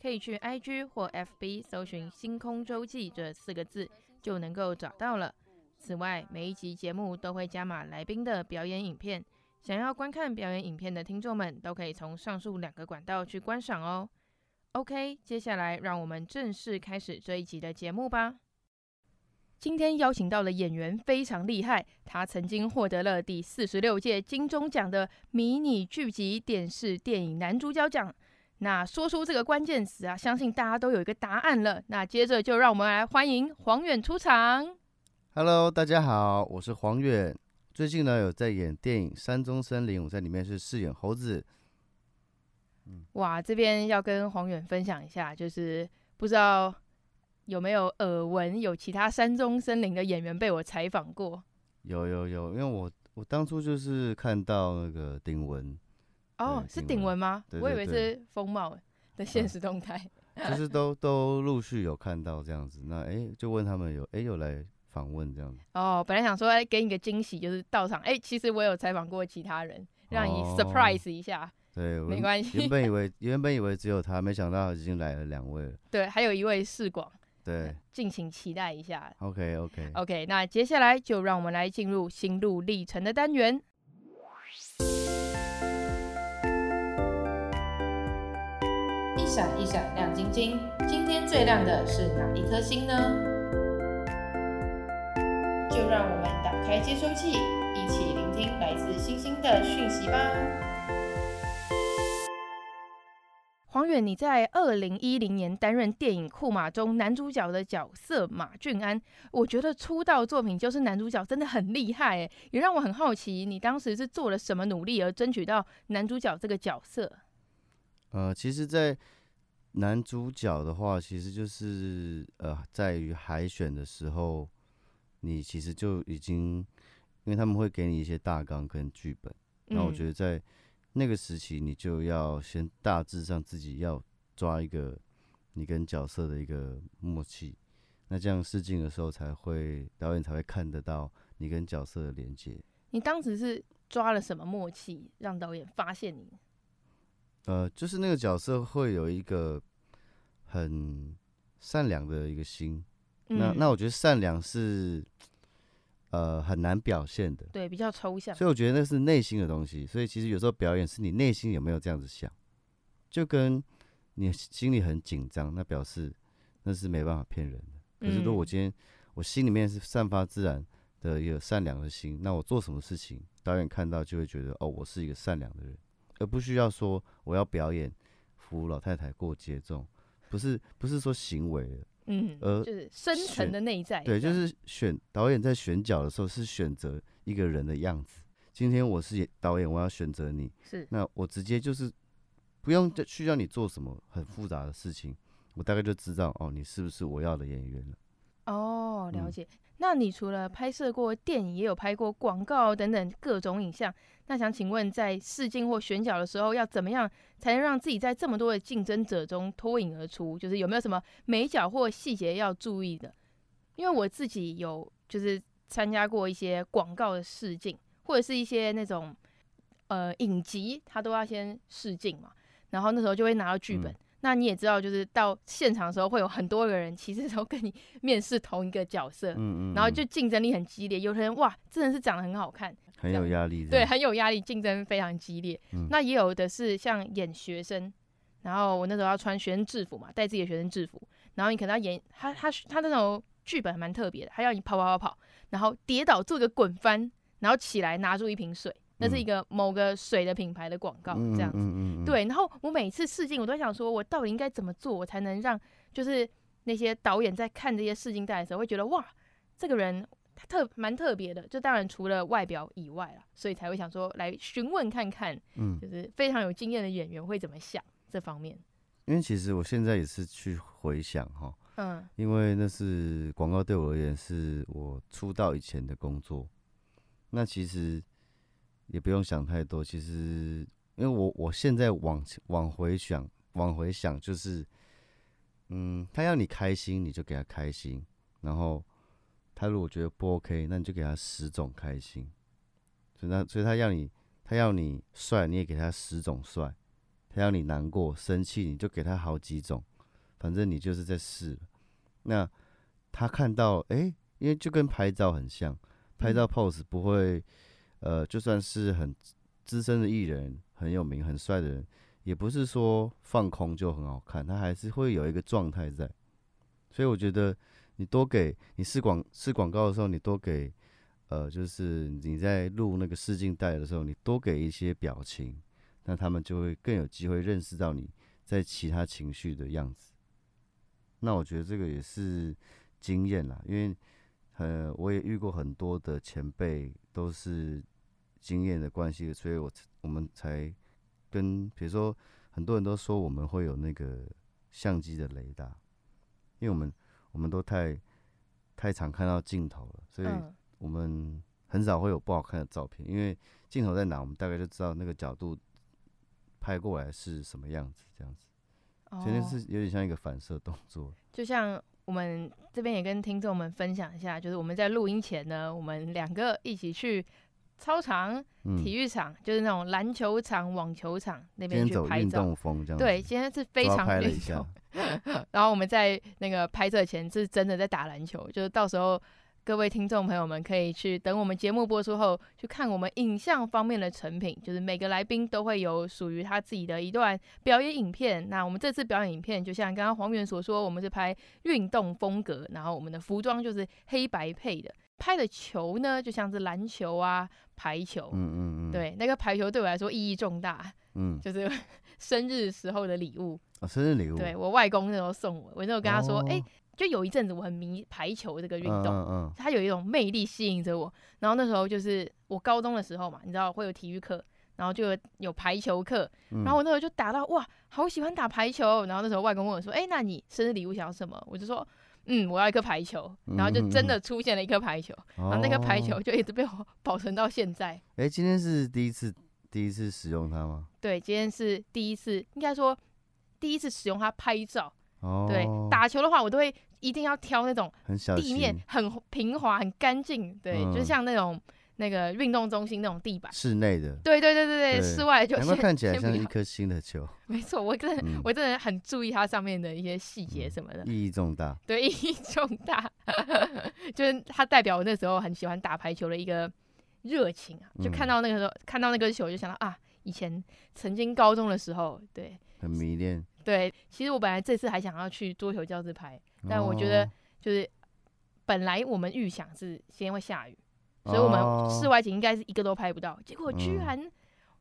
可以去 IG 或 FB 搜寻“星空周记”这四个字，就能够找到了。此外，每一集节目都会加码来宾的表演影片，想要观看表演影片的听众们，都可以从上述两个管道去观赏哦。OK，接下来让我们正式开始这一集的节目吧。今天邀请到的演员非常厉害，他曾经获得了第四十六届金钟奖的迷你剧集电视电影男主角奖。那说出这个关键词啊，相信大家都有一个答案了。那接着就让我们来欢迎黄远出场。Hello，大家好，我是黄远。最近呢有在演电影《山中森林》，我在里面是饰演猴子。嗯、哇，这边要跟黄远分享一下，就是不知道有没有耳闻，有其他山中森林的演员被我采访过？有有有，因为我我当初就是看到那个鼎文。哦，是顶文吗？我以为是风貌的现实动态。啊，就是都都陆续有看到这样子，那哎、欸，就问他们有哎、欸、有来访问这样子。哦，本来想说哎给你个惊喜，就是到场哎、欸，其实我有采访过其他人，让你 surprise 一下。哦、对，没关系。原本以为 原本以为只有他，没想到已经来了两位了。对，还有一位世广。对，敬请期待一下。OK OK OK，那接下来就让我们来进入心路历程的单元。闪一闪亮晶晶，今天最亮的是哪一颗星呢？就让我们打开接收器，一起聆听来自星星的讯息吧。黄远，你在二零一零年担任电影《库马》中男主角的角色马俊安，我觉得出道作品就是男主角，真的很厉害诶，也让我很好奇，你当时是做了什么努力而争取到男主角这个角色？呃，其实，在男主角的话，其实就是呃，在于海选的时候，你其实就已经，因为他们会给你一些大纲跟剧本，那我觉得在那个时期，你就要先大致上自己要抓一个你跟角色的一个默契，那这样试镜的时候才会导演才会看得到你跟角色的连接。你当时是抓了什么默契，让导演发现你？呃，就是那个角色会有一个很善良的一个心，嗯、那那我觉得善良是呃很难表现的，对，比较抽象，所以我觉得那是内心的东西。所以其实有时候表演是你内心有没有这样子想，就跟你心里很紧张，那表示那是没办法骗人的。可是如果我今天我心里面是散发自然的一个善良的心，那我做什么事情，导演看到就会觉得哦，我是一个善良的人。而不需要说我要表演扶老太太过街这种，不是不是说行为的，嗯，而就是深层的内在。对，就是选导演在选角的时候是选择一个人的样子。今天我是导演，我要选择你，是那我直接就是不用需要你做什么很复杂的事情，我大概就知道哦，你是不是我要的演员了。哦，了解。嗯那你除了拍摄过电影，也有拍过广告等等各种影像。那想请问，在试镜或选角的时候，要怎么样才能让自己在这么多的竞争者中脱颖而出？就是有没有什么美角或细节要注意的？因为我自己有就是参加过一些广告的试镜，或者是一些那种呃影集，他都要先试镜嘛，然后那时候就会拿到剧本。嗯那你也知道，就是到现场的时候，会有很多个人，其实都跟你 面试同一个角色，嗯嗯，然后就竞争力很激烈。有的人哇，真的是长得很好看，很有压力，对，很有压力，竞争非常激烈。嗯，那也有的是像演学生，然后我那时候要穿学生制服嘛，带自己的学生制服，然后你可能要演他他他那种剧本还蛮特别的，他要你跑跑跑跑，然后跌倒做个滚翻，然后起来拿住一瓶水，那是一个某个水的品牌的广告，这样子。嗯嗯嗯嗯、对，然后我每次试镜，我都想说，我到底应该怎么做，我才能让就是那些导演在看这些试镜带的时候，会觉得哇，这个人他特蛮特别的。就当然除了外表以外啦，所以才会想说来询问看看，嗯，就是非常有经验的演员会怎么想这方面。因为其实我现在也是去回想哈，嗯，因为那是广告对我而言是我出道以前的工作，那其实也不用想太多。其实因为我我现在往往回想，往回想就是，嗯，他要你开心，你就给他开心；然后他如果觉得不 OK，那你就给他十种开心。所以他所以他要你他要你帅，你也给他十种帅。他要你难过、生气，你就给他好几种，反正你就是在试。那他看到，哎、欸，因为就跟拍照很像，拍照 pose 不会，呃，就算是很资深的艺人、很有名、很帅的人，也不是说放空就很好看，他还是会有一个状态在。所以我觉得，你多给你试广试广告的时候，你多给，呃，就是你在录那个试镜带的时候，你多给一些表情。那他们就会更有机会认识到你在其他情绪的样子。那我觉得这个也是经验啦，因为呃，我也遇过很多的前辈，都是经验的关系，所以我我们才跟比如说很多人都说我们会有那个相机的雷达，因为我们我们都太太常看到镜头了，所以我们很少会有不好看的照片，因为镜头在哪，我们大概就知道那个角度。拍过来是什么样子？这样子，其实是有点像一个反射动作。就像我们这边也跟听众们分享一下，就是我们在录音前呢，我们两个一起去操场、体育场，就是那种篮球场、网球场那边去拍照。运动风这样。对，今天是非常运动。然后我们在那个拍摄前是真的在打篮球，就是到时候。各位听众朋友们，可以去等我们节目播出后，去看我们影像方面的成品。就是每个来宾都会有属于他自己的一段表演影片。那我们这次表演影片，就像刚刚黄源所说，我们是拍运动风格，然后我们的服装就是黑白配的。拍的球呢，就像是篮球啊、排球。嗯嗯嗯。对，那个排球对我来说意义重大。嗯。就是 生日时候的礼物。哦，生日礼物。对，我外公那时候送我，我那时候跟他说，哎、就有一阵子我很迷排球这个运动，嗯嗯嗯，它有一种魅力吸引着我。然后那时候就是我高中的时候嘛，你知道会有体育课，然后就有，有排球课，然后我那时候就打到哇，好喜欢打排球。然后那时候外公问我说：“哎、欸，那你生日礼物想要什么？”我就说：“嗯，我要一颗排球。”然后就真的出现了一颗排球，嗯嗯嗯，然后那颗排球就一直被我保存到现在。哎、欸，今天是第一次第一次使用它吗？对，今天是第一次，应该说第一次使用它拍照。哦对，打球的话，我都会一定要挑那种地面很平滑、很干净，对，嗯、就像那种那个运动中心那种地板，室内的。对对对对对，室外就先看起来像一颗新的球。没错，我真的、嗯、我真的很注意它上面的一些细节什么的，嗯、意义重大。对，意义重大，就是它代表我那时候很喜欢打排球的一个热情啊！就看到那个时候，嗯、看到那个球，就想到啊，以前曾经高中的时候，对，很迷恋。对，其实我本来这次还想要去桌球教室拍，但我觉得就是本来我们预想是先会下雨，所以我们室外景应该是一个都拍不到，结果居然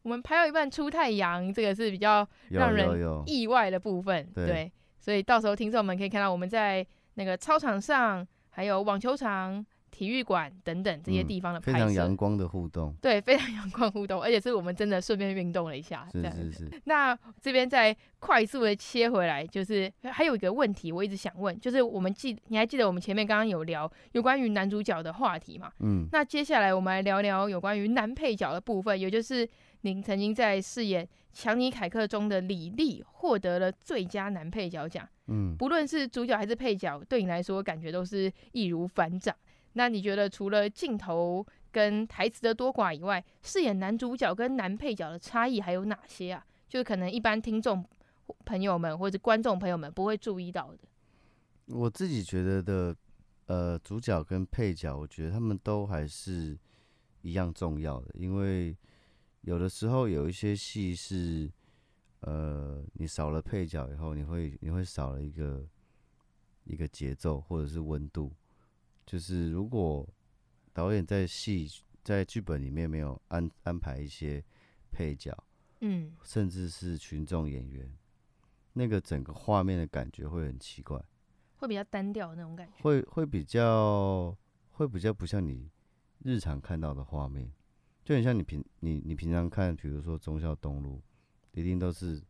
我们拍到一半出太阳，这个是比较让人意外的部分。对，所以到时候听众们可以看到我们在那个操场上，还有网球场。体育馆等等这些地方的拍摄，非常阳光的互动，对，非常阳光互动，而且是我们真的顺便运动了一下，是是是。那这边再快速的切回来，就是还有一个问题，我一直想问，就是我们记，你还记得我们前面刚刚有聊有关于男主角的话题吗？嗯。那接下来我们来聊聊有关于男配角的部分，也就是您曾经在饰演《强尼凯克》中的李丽获得了最佳男配角奖。嗯。不论是主角还是配角，对你来说感觉都是易如反掌。那你觉得除了镜头跟台词的多寡以外，饰演男主角跟男配角的差异还有哪些啊？就是可能一般听众朋友们或者观众朋友们不会注意到的。我自己觉得的，呃，主角跟配角，我觉得他们都还是一样重要的，因为有的时候有一些戏是，呃，你少了配角以后，你会你会少了一个一个节奏或者是温度。就是如果导演在戏在剧本里面没有安安排一些配角，嗯，甚至是群众演员，那个整个画面的感觉会很奇怪，会比较单调的那种感觉，会会比较会比较不像你日常看到的画面，就很像你平你你平常看，比如说忠孝东路，一定都是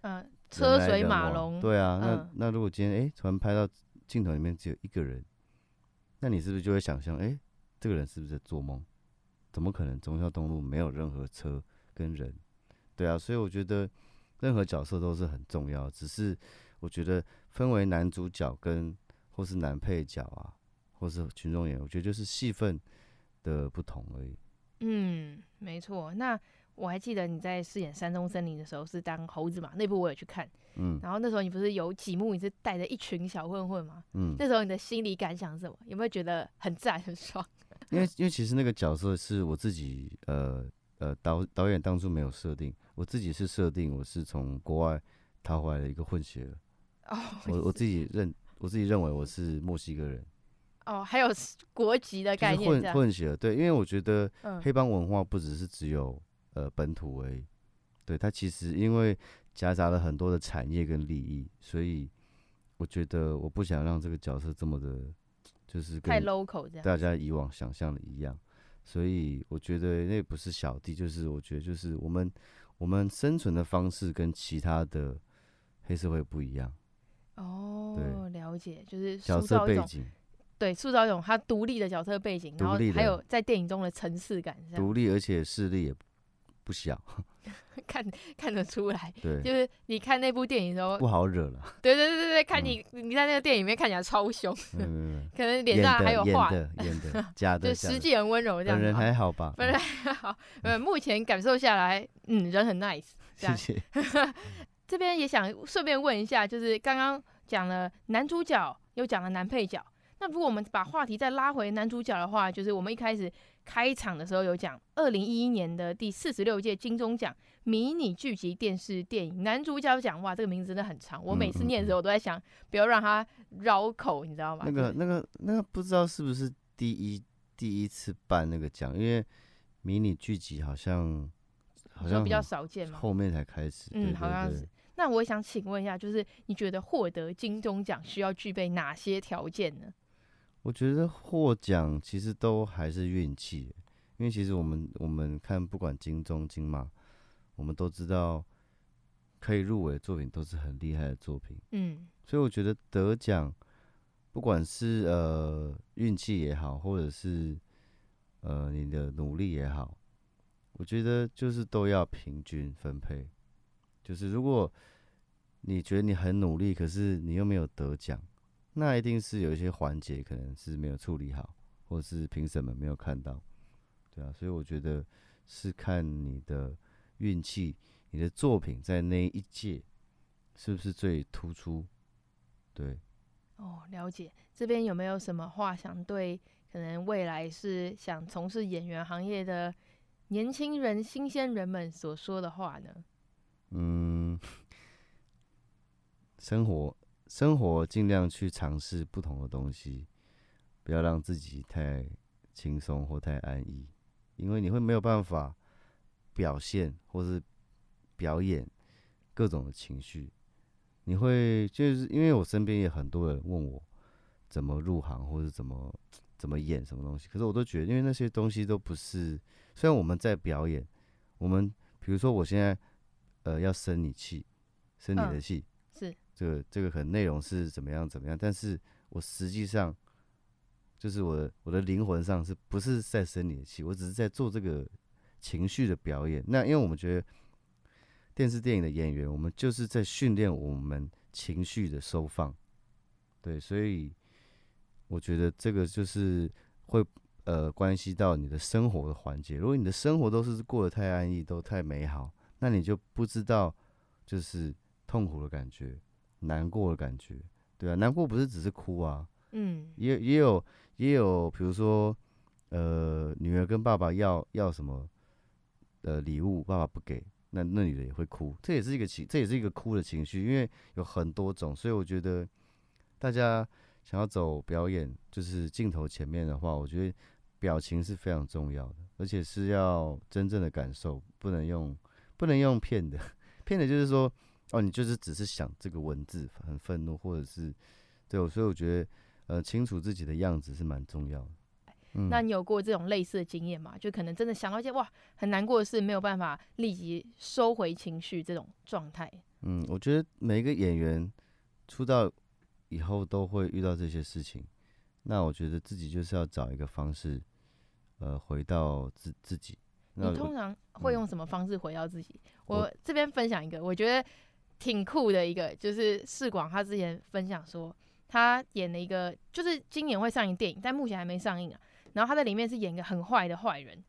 嗯、呃，车水马龙，对啊，那、嗯、那如果今天哎突然拍到镜头里面只有一个人，那你是不是就会想象，哎，这个人是不是在做梦？怎么可能忠孝东路没有任何车跟人？对啊，所以我觉得任何角色都是很重要，只是我觉得分为男主角跟或是男配角啊，或是群众演员，我觉得就是戏份的不同而已。嗯，没错。那我还记得你在饰演山中森林的时候是当猴子嘛？那部我有去看。嗯。然后那时候你不是有几幕你是带着一群小混混嘛？嗯。那时候你的心理感想是什么？有没有觉得很赞很爽？因为因为其实那个角色是我自己呃呃导导演当初没有设定，我自己是设定我是从国外逃回来的一个混血儿。哦。我我自己认我自己认为我是墨西哥人。哦，还有国籍的概念，混混血儿，对，因为我觉得黑帮文化不只是只有呃本土为，对，它其实因为夹杂了很多的产业跟利益，所以我觉得我不想让这个角色这么的，就是跟太 local 这样，大家以往想象的一样，所以我觉得那不是小弟，就是我觉得就是我们我们生存的方式跟其他的黑社会不一样。哦，对，了解，就是角色背景。对，塑造一种他独立的角色背景，然后还有在电影中的层次感，独立而且势力也不小，看看得出来。对，就是你看那部电影的时候，不好惹了。对对对对对，看你、嗯、你在那个电影里面看起来超凶，嗯、可能脸上还有画的，演的，的假的，就实际很温柔这样。本人还好吧？本人还好，呃，目前感受下来，嗯，人很 nice。谢谢。这边也想顺便问一下，就是刚刚讲了男主角，又讲了男配角。那如果我们把话题再拉回男主角的话，就是我们一开始开场的时候有讲，二零一一年的第四十六届金钟奖迷你剧集电视电影男主角奖，哇，这个名字真的很长，我每次念的时候我都在想，不要让他绕口，你知道吗？那个、那个、那个，不知道是不是第一第一次办那个奖，因为迷你剧集好像好像比较少见嘛，后面才开始。嗯，好像是。那我想请问一下，就是你觉得获得金钟奖需要具备哪些条件呢？我觉得获奖其实都还是运气，因为其实我们我们看不管金钟金马，我们都知道可以入围的作品都是很厉害的作品，嗯，所以我觉得得奖不管是呃运气也好，或者是呃你的努力也好，我觉得就是都要平均分配，就是如果你觉得你很努力，可是你又没有得奖。那一定是有一些环节可能是没有处理好，或是评审们没有看到，对啊，所以我觉得是看你的运气，你的作品在那一届是不是最突出，对。哦，了解。这边有没有什么话想对可能未来是想从事演员行业的年轻人、新鲜人们所说的话呢？嗯，生活。生活尽量去尝试不同的东西，不要让自己太轻松或太安逸，因为你会没有办法表现或是表演各种的情绪。你会就是因为我身边也很多人问我怎么入行或者怎么 怎么演什么东西，可是我都觉得，因为那些东西都不是。虽然我们在表演，我们比如说我现在呃要生你气，生你的气。这个这个可能内容是怎么样怎么样，但是我实际上就是我的我的灵魂上是不是在生你的气？我只是在做这个情绪的表演。那因为我们觉得电视电影的演员，我们就是在训练我们情绪的收放。对，所以我觉得这个就是会呃关系到你的生活的环节。如果你的生活都是过得太安逸，都太美好，那你就不知道就是痛苦的感觉。难过的感觉，对啊，难过不是只是哭啊，嗯，也也有也有，比如说，呃，女儿跟爸爸要要什么，呃，礼物，爸爸不给，那那女的也会哭，这也是一个情，这也是一个哭的情绪，因为有很多种，所以我觉得大家想要走表演，就是镜头前面的话，我觉得表情是非常重要的，而且是要真正的感受，不能用不能用骗的，骗的就是说，哦，你就是只是想这个文字很愤怒，或者是对，所以我觉得呃，清楚自己的样子是蛮重要的。嗯，那你有过这种类似的经验吗？就可能真的想到一些哇很难过的事，没有办法立即收回情绪这种状态。嗯，我觉得每一个演员出道以后都会遇到这些事情。那我觉得自己就是要找一个方式，呃，回到自自己。你通常会用什么方式回到自己？嗯、我这边分享一个，我觉得挺酷的一个，就是世广他之前分享说，他演了一个，就是今年会上映电影，但目前还没上映啊。然后他在里面是演一个很坏的坏人，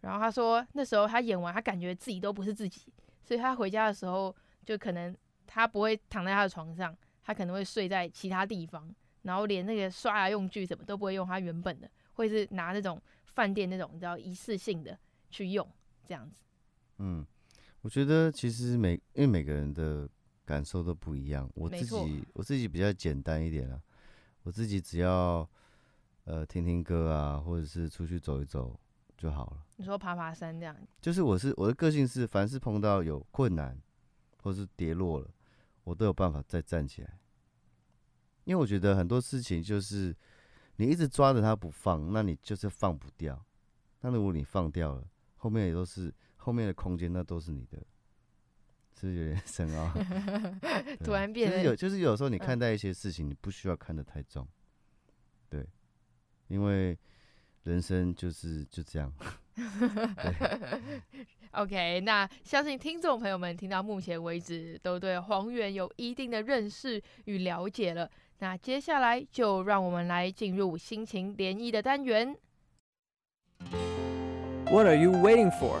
然后他说那时候他演完，他感觉自己都不是自己，所以他回家的时候就可能他不会躺在他的床上，他可能会睡在其他地方，然后连那个刷牙用具什么都不会用他原本的，会是拿那种饭店那种你知道一次性的去用这样子。嗯，我觉得其实每因为每个人的感受都不一样，我自己。我自己比较简单一点啊，我自己只要。呃，听听歌啊，或者是出去走一走就好了。你说爬爬山这样？就是我是我的个性是，凡是碰到有困难或是跌落了，我都有办法再站起来。因为我觉得很多事情就是你一直抓着它不放，那你就是放不掉。那如果你放掉了，后面也都是后面的空间，那都是你的，是不是有点深奥？突然变得就是有，就是有时候你看待一些事情，你不需要看得太重，对。因为人生就是就这样。OK，那相信听众朋友们听到目前为止都对黄元有一定的认识与了解了。那接下来就让我们来进入心情涟漪的单元。What are you waiting for？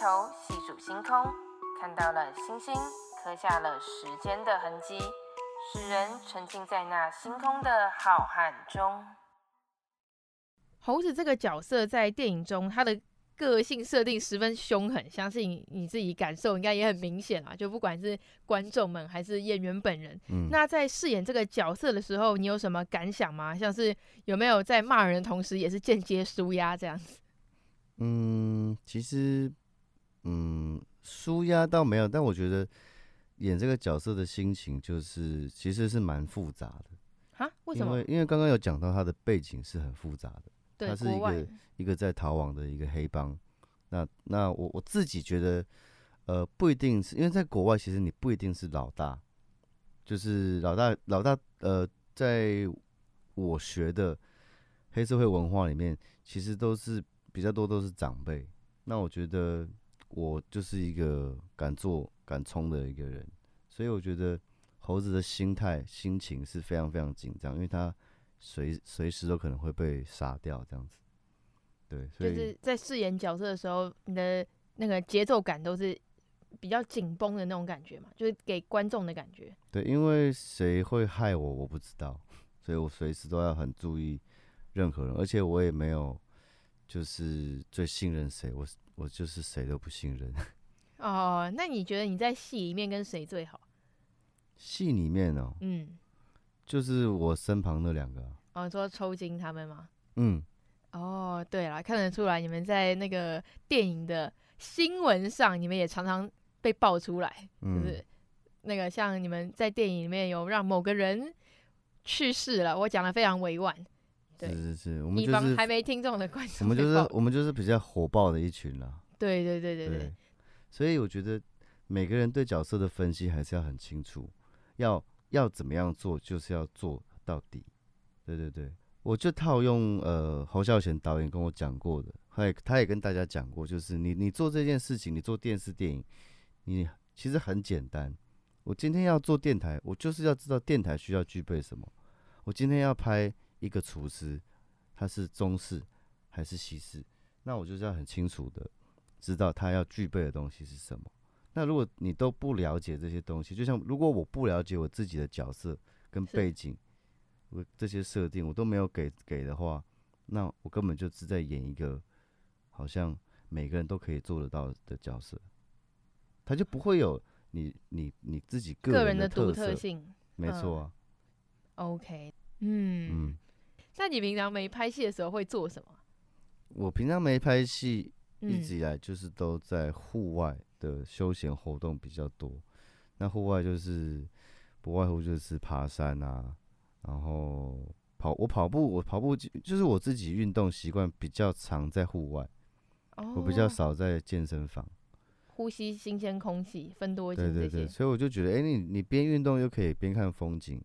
头细数星空，看到了星星。刻下了时间的痕迹，使人沉浸在那星空的浩瀚中。猴子这个角色在电影中，他的个性设定十分凶狠，相信你自己感受应该也很明显啊。就不管是观众们还是演员本人，嗯，那在饰演这个角色的时候，你有什么感想吗？像是有没有在骂人的同时，也是间接舒压这样子？嗯，其实，嗯，舒压倒没有，但我觉得。演这个角色的心情就是其实是蛮复杂的哈？为什么？因为因为刚刚有讲到他的背景是很复杂的，对，他是一个一个在逃亡的一个黑帮。那那我我自己觉得，呃，不一定是因为在国外，其实你不一定是老大，就是老大老大。呃，在我学的黑社会文化里面，其实都是比较多都是长辈。那我觉得我就是一个敢做。敢冲的一个人，所以我觉得猴子的心态、心情是非常非常紧张，因为他随随时都可能会被杀掉，这样子。对，所以就是在饰演角色的时候，你的那个节奏感都是比较紧绷的那种感觉嘛，就是给观众的感觉。对，因为谁会害我，我不知道，所以我随时都要很注意任何人，而且我也没有就是最信任谁，我我就是谁都不信任。哦，那你觉得你在戏里面跟谁最好？戏里面哦，嗯，就是我身旁那两个。哦，你说抽筋他们吗？嗯。哦，对了，看得出来你们在那个电影的新闻上，你们也常常被爆出来，嗯、就是那个像你们在电影里面有让某个人去世了，我讲的非常委婉。对，是是是，我们就是还没听众的观众，我们就是我们就是比较火爆的一群了。对对对对对。对所以我觉得每个人对角色的分析还是要很清楚，要要怎么样做，就是要做到底。对对对，我就套用呃侯孝贤导演跟我讲过的，他也他也跟大家讲过，就是你你做这件事情，你做电视电影，你其实很简单。我今天要做电台，我就是要知道电台需要具备什么。我今天要拍一个厨师，他是中式还是西式？那我就是要很清楚的知道他要具备的东西是什么。那如果你都不了解这些东西，就像如果我不了解我自己的角色跟背景，我这些设定我都没有给给的话，那我根本就是在演一个好像每个人都可以做得到的角色，他就不会有你你你自己个人的独特性。没错啊。OK。嗯嗯，那你平常没拍戏的时候会做什么？我平常没拍戏，一直以来就是都在户外的休闲活动比较多。那户外就是不外乎就是爬山啊，然后跑。我跑步，我跑步就是我自己运动习惯比较常在户外，我比较少在健身房。呼吸新鲜空气，分多一些。对对对，所以我就觉得，哎，你你边运动又可以边看风景，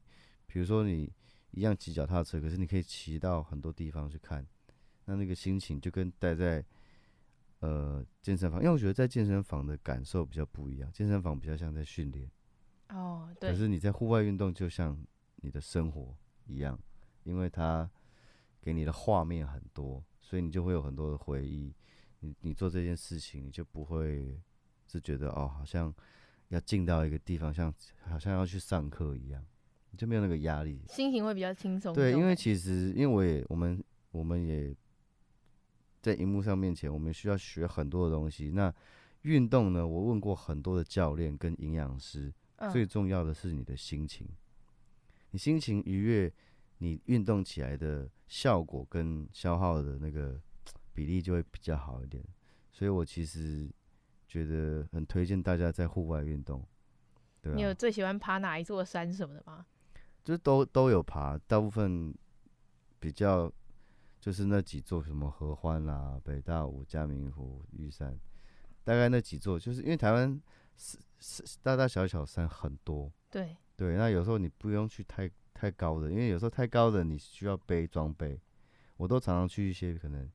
比如说你。一样骑脚踏车，可是你可以骑到很多地方去看，那那个心情就跟待在呃健身房，因为我觉得在健身房的感受比较不一样，健身房比较像在训练。哦，对。可是你在户外运动就像你的生活一样，因为它给你的画面很多，所以你就会有很多的回忆。你你做这件事情，你就不会是觉得哦，好像要进到一个地方，像好像要去上课一样。就没有那个压力，心情会比较轻松。对，因为其实，因为我也我们我们也在荧幕上面前，我们需要学很多的东西。那运动呢？我问过很多的教练跟营养师，嗯，最重要的是你的心情。你心情愉悦，你运动起来的效果跟消耗的那个比例就会比较好一点。所以我其实觉得很推荐大家在户外运动。对啊，你有最喜欢爬哪一座山什么的吗？就都都有爬，大部分比较就是那几座，什么合欢啦、啊、北大武、嘉明湖、玉山，大概那几座，就是因为台湾是是大大小小山很多，对对，那有时候你不用去太太高的，因为有时候太高的你需要背装备，我都常常去一些可能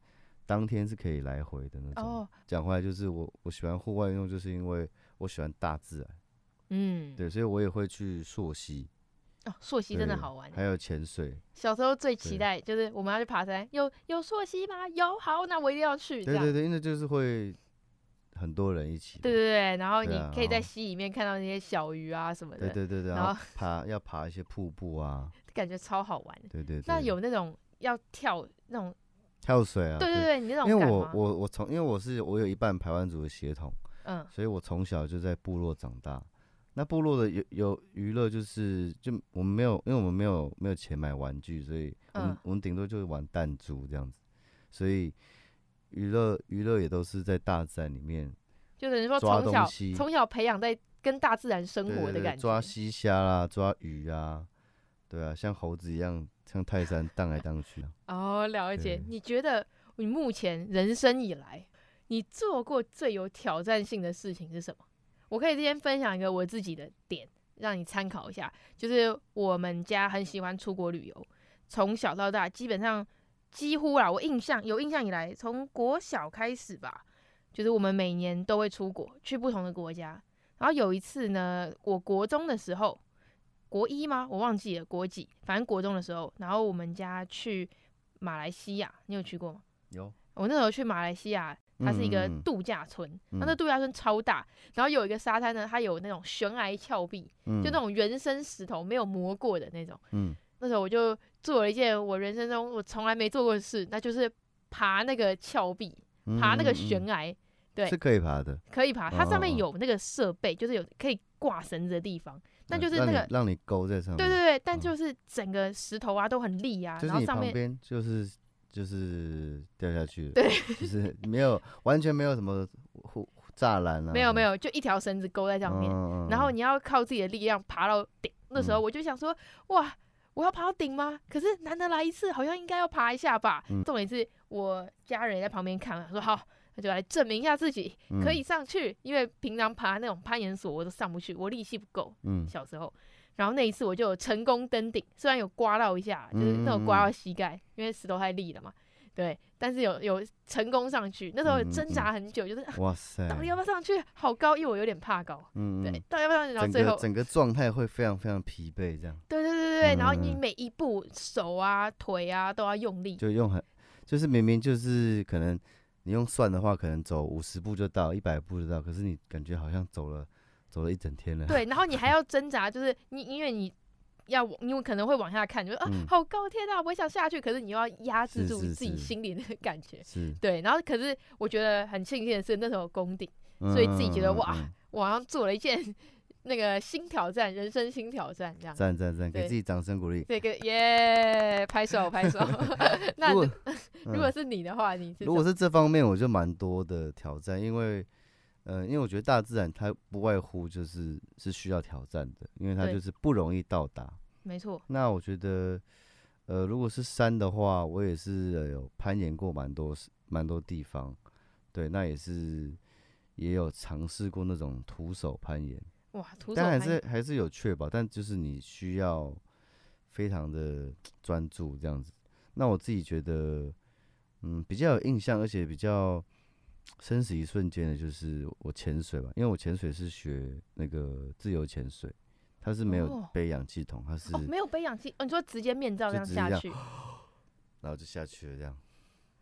当天是可以来回的那种。哦，讲回来就是我我喜欢户外运动，就是因为我喜欢大自然，嗯，对，所以我也会去溯溪。哦，溯溪真的好玩，还有潜水。小时候最期待就是我们要去爬山，有有溯溪吗？有，好，那我一定要去。对对对，因为就是会很多人一起。对对对，然后你可以在溪里面看到那些小鱼啊什么的。对对对对，然后爬要爬一些瀑布啊，感觉超好玩。对对对。那有那种要跳那种跳水啊？对对对，你那种。因为我我我从因为我是我有一半排湾族的血统，嗯，所以我从小就在部落长大。那部落的有有娱乐就是，就我们没有，因为我们没有没有钱买玩具，所以我们、嗯、我们顶多就是玩弹珠这样子，所以娱乐娱乐也都是在大自然里面，就等于说从小从小培养在跟大自然生活的感觉，抓西虾啦，抓鱼啊，对啊，像猴子一样，像泰山荡来荡去。哦，了解。你觉得你目前人生以来，你做过最有挑战性的事情是什么？我可以先分享一个我自己的点，让你参考一下。就是我们家很喜欢出国旅游，从小到大基本上几乎啊，我印象有印象以来，从国小开始吧，就是我们每年都会出国去不同的国家。然后有一次呢，我国中的时候，国一吗？我忘记了国几，反正国中的时候，然后我们家去马来西亚，你有去过吗？有。我那时候去马来西亚。它是一个度假村，那度假村超大，然后有一个沙滩呢，它有那种悬崖峭壁，嗯、就那种原生石头没有磨过的那种。嗯、那时候我就做了一件我人生中我从来没做过的事，那就是爬那个峭壁，爬那个悬崖。对，是可以爬的，可以爬。它上面有那个设备，就是有可以挂绳子的地方，那就是那个让你，让你勾在上面。对对对，但就是整个石头啊都很利啊，然后上面就是。就是掉下去了，对，就是没有完全没有什么护栅栏啊，没有没有，就一条绳子勾在上面，嗯、然后你要靠自己的力量爬到顶。那时候我就想说，嗯、哇，我要爬到顶吗？可是难得来一次，好像应该要爬一下吧。嗯、重点是我家人也在旁边看，说好，那就来证明一下自己可以上去，嗯、因为平常爬那种攀岩索我都上不去，我力气不够。嗯，小时候。然后那一次我就成功登顶，虽然有刮到一下，就是那种刮到膝盖，因为石头太利了嘛。对，但是有有成功上去，那时候挣扎很久，就是哇塞，到底要不要上去？好高，因为我有点怕高。嗯，对，到底要不要上去？然后最后整个状态会非常非常疲惫，这样。对对对对、嗯、然后你每一步手啊腿啊都要用力，就用很，就是明明就是可能你用算的话，可能走五十步就到，一百步就到，可是你感觉好像走了走了一整天了。对，然后你还 要挣扎，就是你因为你。要，因为可能会往下看，就说啊，好高天啊，我想下去，可是你又要压制住自己心里那个 感觉，是，是，是，对。然后，可是我觉得很庆幸的是，那时候攻顶，所以自己觉得哇，我好像做了一件那个新挑战，人生新挑战，这样。赞赞赞，给自己掌声鼓励。这个耶，拍手拍手。那如果，如果是你的话，你是如果是这方面，我就蛮多的挑战，因为。呃，因为我觉得大自然它不外乎就是是需要挑战的，因为它就是不容易到达。没错。那我觉得，呃，如果是山的话，我也是有攀岩过蛮多蛮多地方，对，那也是也有尝试过那种徒手攀岩。哇，徒手。但还是还是有确保，但就是你需要非常的专注这样子。那我自己觉得，嗯，比较有印象，而且比较。生死一瞬间的，就是我潜水吧，因为我潜水是学那个自由潜水，它是没有背氧气筒，它是、哦、没有背氧气，哦，你说直接面罩这样下去，然后就下去了这样，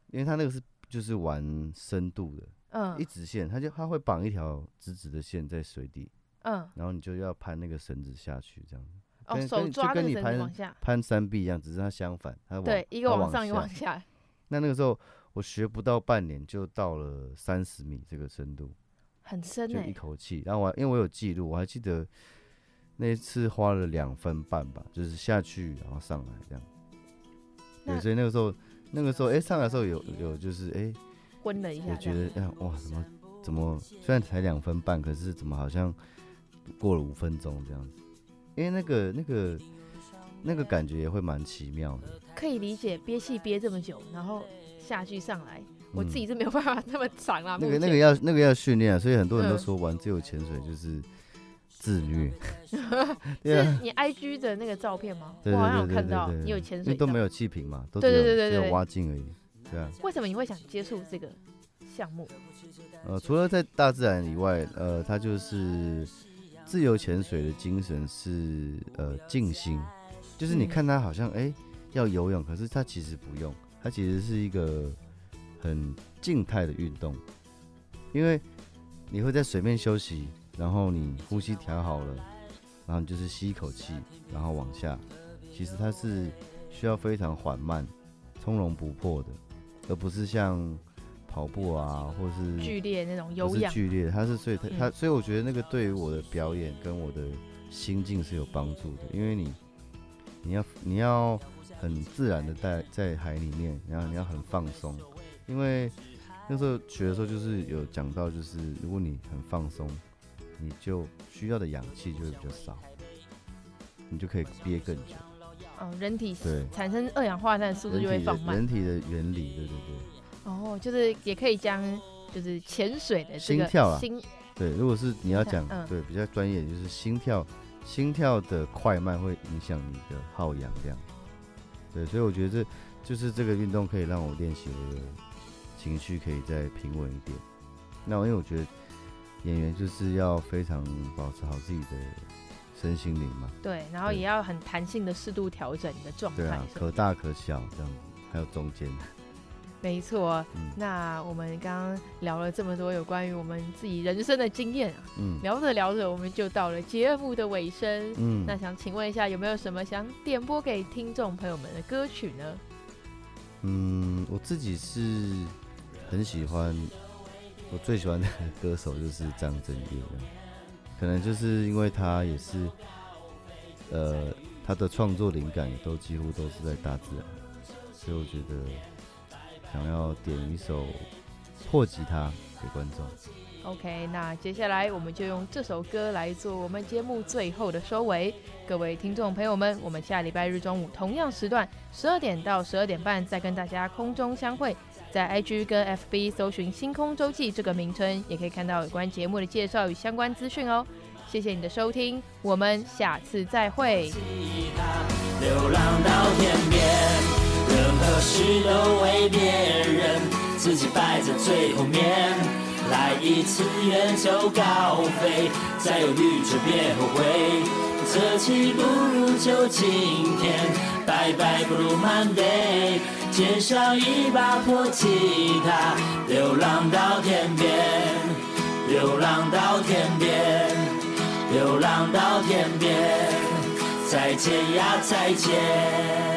因为它那个是就是玩深度的，嗯，一直线，它就它会绑一条直直的线在水底，嗯，然后你就要攀那个绳子下去这样，哦，手抓着绳子往下，攀山壁一样，只是它相反，它往对一个往上一个往下，那那个时候。我学不到半年就到了三十米这个深度，很深就一口气。然后我因为我有记录，我还记得那一次花了两分半吧，就是下去然后上来这样。对，所以那个时候那个时候哎、欸、上来的时候有有就是哎、欸、昏了一下，我觉得哎哇怎么怎么虽然才两分半，可是怎么好像过了五分钟这样子？因为那个那个那个感觉也会蛮奇妙的。可以理解憋气憋这么久，然后。下去上来，我自己是没有办法那么长啊。那个那个要那个要训练啊，所以很多人都说玩自由潜水就是自虐。是你 IG 的那个照片吗？我好像有看到你有潜水，都没有气瓶嘛，都只有只有蛙镜而已。对啊。为什么你会想接触这个项目？呃，除了在大自然以外，呃，它就是自由潜水的精神是呃静心，就是你看它好像哎、欸、要游泳，可是它其实不用。它其实是一个很静态的运动，因为你会在水面休息，然后你呼吸调好了，然后你就是吸一口气，然后往下。其实它是需要非常缓慢、从容不迫的，而不是像跑步啊，或是剧烈那种有氧。剧烈，它是所以它它所以我觉得那个对于我的表演跟我的心境是有帮助的，因为你你要你要。很自然的在在海里面，然后你要很放松，因为那时候学的时候就是有讲到，就是如果你很放松，你就需要的氧气就会比较少，你就可以憋更久。哦，人体对产生二氧化碳的速度就会放慢。人体的原理，对对对。哦，就是也可以将就是潜水的这个心跳啊，对，如果是你要讲、嗯、对比较专业，就是心跳，心跳的快慢会影响你的耗氧量。对，所以我觉得这就是这个运动可以让我练习我的情绪可以再平稳一点。那因为我觉得演员就是要非常保持好自己的身心灵嘛。对，然后也要很弹性的适度调整你的状态。对啊，可大可小这样子，还有中间。没错，嗯，那我们刚刚聊了这么多有关于我们自己人生的经验啊，嗯，聊着聊着我们就到了节目的尾声，嗯，那想请问一下有没有什么想点播给听众朋友们的歌曲呢？嗯，我自己是很喜欢，我最喜欢的歌手就是张震岳，可能就是因为他也是，呃，他的创作灵感也都几乎都是在大自然，所以我觉得。想要点一首破吉他给观众。OK，那接下来我们就用这首歌来做我们节目最后的收尾。各位听众朋友们，我们下礼拜日中午同样时段，十二点到十二点半再跟大家空中相会。在 IG 跟 FB 搜寻“星空周记”这个名称，也可以看到有关节目的介绍与相关资讯哦。谢谢你的收听，我们下次再会。流浪到天边，任何事都为别人，自己摆在最后面。来一次远走高飞，再犹豫就别后悔。这期不如就今天，拜拜不如 Monday，肩上一把破吉他，流浪到天边，流浪到天边，流浪到天边，再见呀再见。